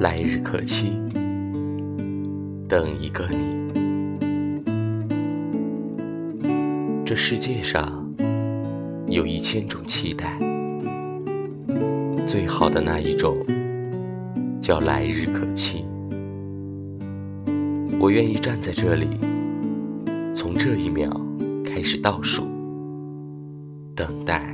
来日可期等一个你。这世界上有一千种期待最好的那一种叫来日可期。我愿意站在这里从这一秒开始倒数等待